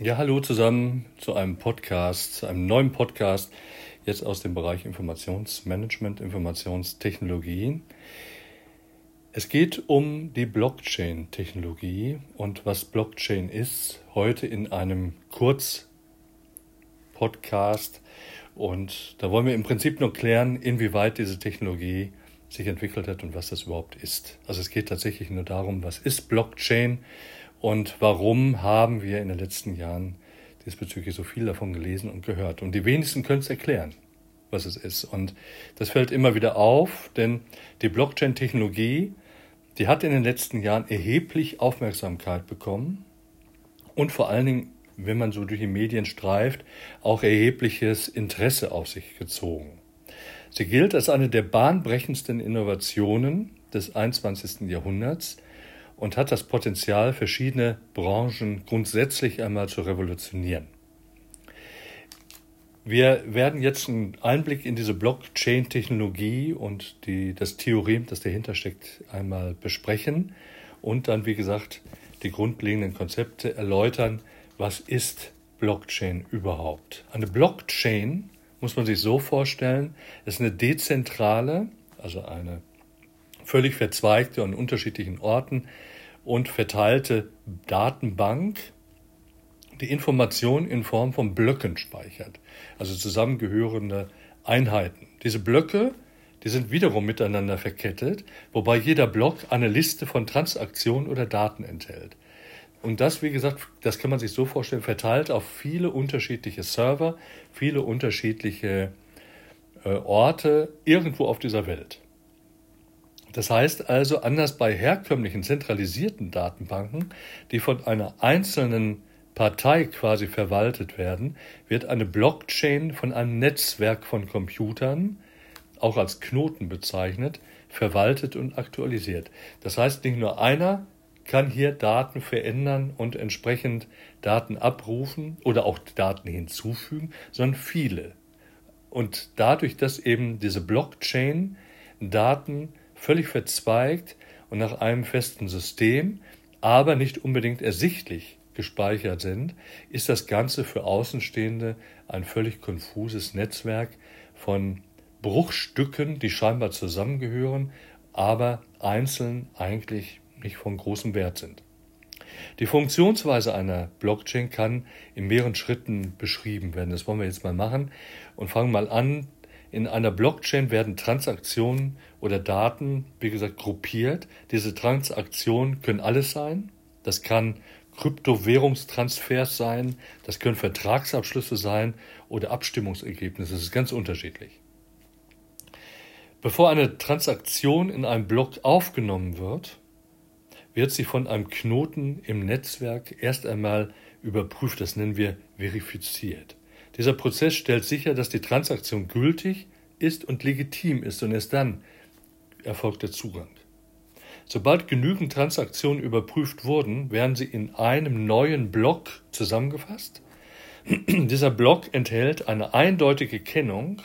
Ja, hallo zusammen zu einem Podcast, zu einem neuen Podcast, jetzt aus dem Bereich Informationsmanagement, Informationstechnologie. Es geht um die Blockchain-Technologie und was Blockchain ist, heute in einem Kurz-Podcast. Und da wollen wir im Prinzip nur klären, inwieweit diese Technologie sich entwickelt hat und was das überhaupt ist. Also es geht tatsächlich nur darum, was ist Blockchain und warum haben wir in den letzten Jahren diesbezüglich so viel davon gelesen und gehört? Und die wenigsten können es erklären, was es ist. Und das fällt immer wieder auf, denn die Blockchain-Technologie, die hat in den letzten Jahren erheblich Aufmerksamkeit bekommen und vor allen Dingen, wenn man so durch die Medien streift, auch erhebliches Interesse auf sich gezogen. Sie gilt als eine der bahnbrechendsten Innovationen des 21. Jahrhunderts, und hat das Potenzial, verschiedene Branchen grundsätzlich einmal zu revolutionieren. Wir werden jetzt einen Einblick in diese Blockchain-Technologie und die, das Theorem, das dahinter steckt, einmal besprechen und dann, wie gesagt, die grundlegenden Konzepte erläutern. Was ist Blockchain überhaupt? Eine Blockchain muss man sich so vorstellen, ist eine dezentrale, also eine völlig verzweigte und unterschiedlichen Orten und verteilte Datenbank, die Informationen in Form von Blöcken speichert, also zusammengehörende Einheiten. Diese Blöcke, die sind wiederum miteinander verkettet, wobei jeder Block eine Liste von Transaktionen oder Daten enthält. Und das, wie gesagt, das kann man sich so vorstellen, verteilt auf viele unterschiedliche Server, viele unterschiedliche äh, Orte irgendwo auf dieser Welt. Das heißt also, anders bei herkömmlichen zentralisierten Datenbanken, die von einer einzelnen Partei quasi verwaltet werden, wird eine Blockchain von einem Netzwerk von Computern, auch als Knoten bezeichnet, verwaltet und aktualisiert. Das heißt, nicht nur einer kann hier Daten verändern und entsprechend Daten abrufen oder auch Daten hinzufügen, sondern viele. Und dadurch, dass eben diese Blockchain Daten völlig verzweigt und nach einem festen System, aber nicht unbedingt ersichtlich gespeichert sind, ist das Ganze für Außenstehende ein völlig konfuses Netzwerk von Bruchstücken, die scheinbar zusammengehören, aber einzeln eigentlich nicht von großem Wert sind. Die Funktionsweise einer Blockchain kann in mehreren Schritten beschrieben werden. Das wollen wir jetzt mal machen und fangen mal an, in einer Blockchain werden Transaktionen oder Daten, wie gesagt, gruppiert. Diese Transaktionen können alles sein. Das kann Kryptowährungstransfers sein, das können Vertragsabschlüsse sein oder Abstimmungsergebnisse. Das ist ganz unterschiedlich. Bevor eine Transaktion in einem Block aufgenommen wird, wird sie von einem Knoten im Netzwerk erst einmal überprüft. Das nennen wir verifiziert. Dieser Prozess stellt sicher, dass die Transaktion gültig ist und legitim ist und erst dann erfolgt der Zugang. Sobald genügend Transaktionen überprüft wurden, werden sie in einem neuen Block zusammengefasst. Dieser Block enthält eine eindeutige Kennung,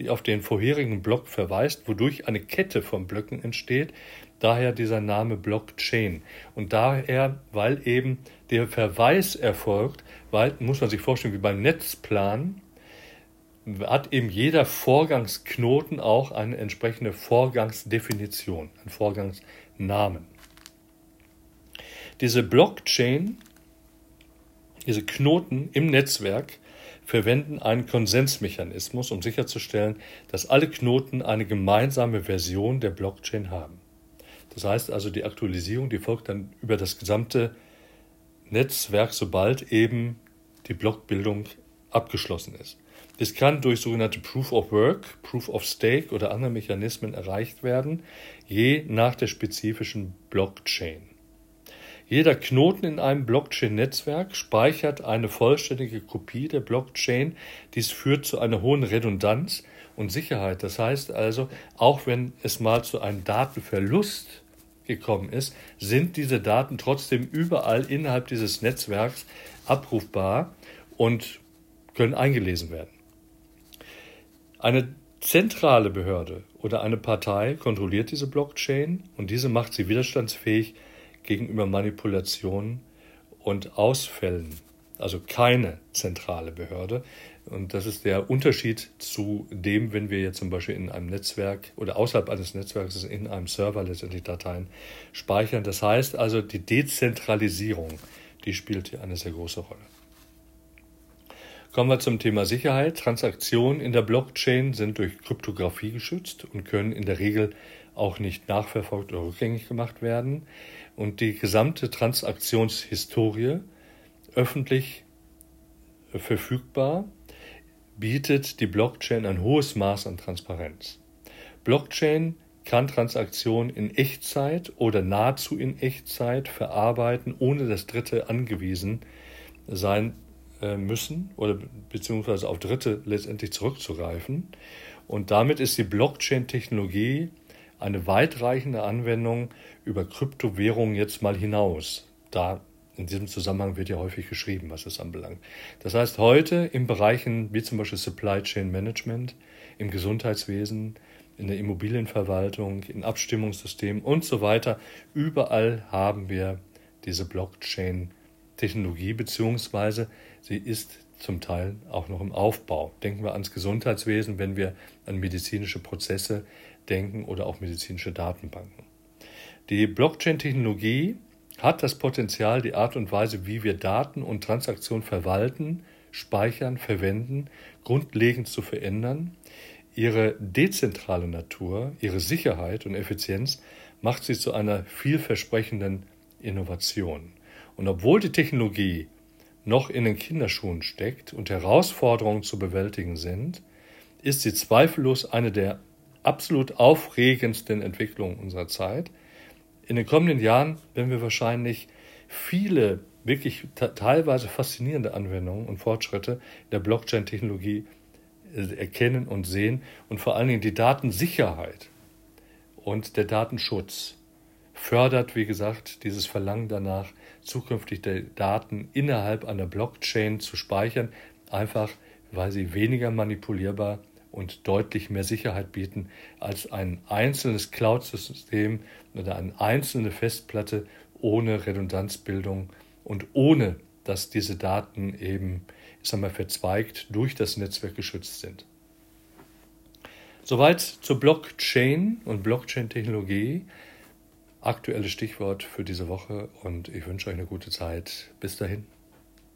die auf den vorherigen Block verweist, wodurch eine Kette von Blöcken entsteht, daher dieser Name Blockchain. Und daher, weil eben der Verweis erfolgt, weil, muss man sich vorstellen, wie beim Netzplan, hat eben jeder Vorgangsknoten auch eine entsprechende Vorgangsdefinition, einen Vorgangsnamen. Diese Blockchain, diese Knoten im Netzwerk verwenden einen Konsensmechanismus, um sicherzustellen, dass alle Knoten eine gemeinsame Version der Blockchain haben. Das heißt also, die Aktualisierung, die folgt dann über das gesamte Netzwerk, sobald eben die Blockbildung abgeschlossen ist. Es kann durch sogenannte Proof of Work, Proof of Stake oder andere Mechanismen erreicht werden, je nach der spezifischen Blockchain. Jeder Knoten in einem Blockchain-Netzwerk speichert eine vollständige Kopie der Blockchain. Dies führt zu einer hohen Redundanz und Sicherheit. Das heißt also, auch wenn es mal zu einem Datenverlust gekommen ist, sind diese Daten trotzdem überall innerhalb dieses Netzwerks abrufbar und können eingelesen werden. Eine zentrale Behörde oder eine Partei kontrolliert diese Blockchain und diese macht sie widerstandsfähig gegenüber Manipulationen und Ausfällen. also keine zentrale Behörde. Und das ist der Unterschied zu dem, wenn wir jetzt zum Beispiel in einem Netzwerk oder außerhalb eines Netzwerks in einem Server letztendlich Dateien speichern. Das heißt also, die Dezentralisierung, die spielt hier eine sehr große Rolle. Kommen wir zum Thema Sicherheit. Transaktionen in der Blockchain sind durch Kryptographie geschützt und können in der Regel auch nicht nachverfolgt oder rückgängig gemacht werden. Und die gesamte Transaktionshistorie öffentlich verfügbar bietet die Blockchain ein hohes Maß an Transparenz. Blockchain kann Transaktionen in Echtzeit oder nahezu in Echtzeit verarbeiten, ohne dass Dritte angewiesen sein äh, müssen oder beziehungsweise auf Dritte letztendlich zurückzugreifen. Und damit ist die Blockchain-Technologie eine weitreichende Anwendung über Kryptowährungen jetzt mal hinaus. Da in diesem Zusammenhang wird ja häufig geschrieben, was es anbelangt. Das heißt, heute in Bereichen wie zum Beispiel Supply Chain Management, im Gesundheitswesen, in der Immobilienverwaltung, in Abstimmungssystemen und so weiter, überall haben wir diese Blockchain-Technologie, beziehungsweise sie ist zum Teil auch noch im Aufbau. Denken wir ans Gesundheitswesen, wenn wir an medizinische Prozesse denken oder auch medizinische Datenbanken. Die Blockchain-Technologie hat das Potenzial, die Art und Weise, wie wir Daten und Transaktionen verwalten, speichern, verwenden, grundlegend zu verändern. Ihre dezentrale Natur, ihre Sicherheit und Effizienz macht sie zu einer vielversprechenden Innovation. Und obwohl die Technologie noch in den Kinderschuhen steckt und Herausforderungen zu bewältigen sind, ist sie zweifellos eine der absolut aufregendsten Entwicklungen unserer Zeit. In den kommenden Jahren werden wir wahrscheinlich viele wirklich teilweise faszinierende Anwendungen und Fortschritte der Blockchain-Technologie äh, erkennen und sehen und vor allen Dingen die Datensicherheit und der Datenschutz fördert, wie gesagt, dieses Verlangen danach, zukünftig die Daten innerhalb einer Blockchain zu speichern, einfach weil sie weniger manipulierbar und deutlich mehr Sicherheit bieten als ein einzelnes Cloud-System oder eine einzelne Festplatte ohne Redundanzbildung und ohne, dass diese Daten eben, ich sag mal, verzweigt durch das Netzwerk geschützt sind. Soweit zur Blockchain und Blockchain-Technologie. Aktuelles Stichwort für diese Woche und ich wünsche euch eine gute Zeit. Bis dahin.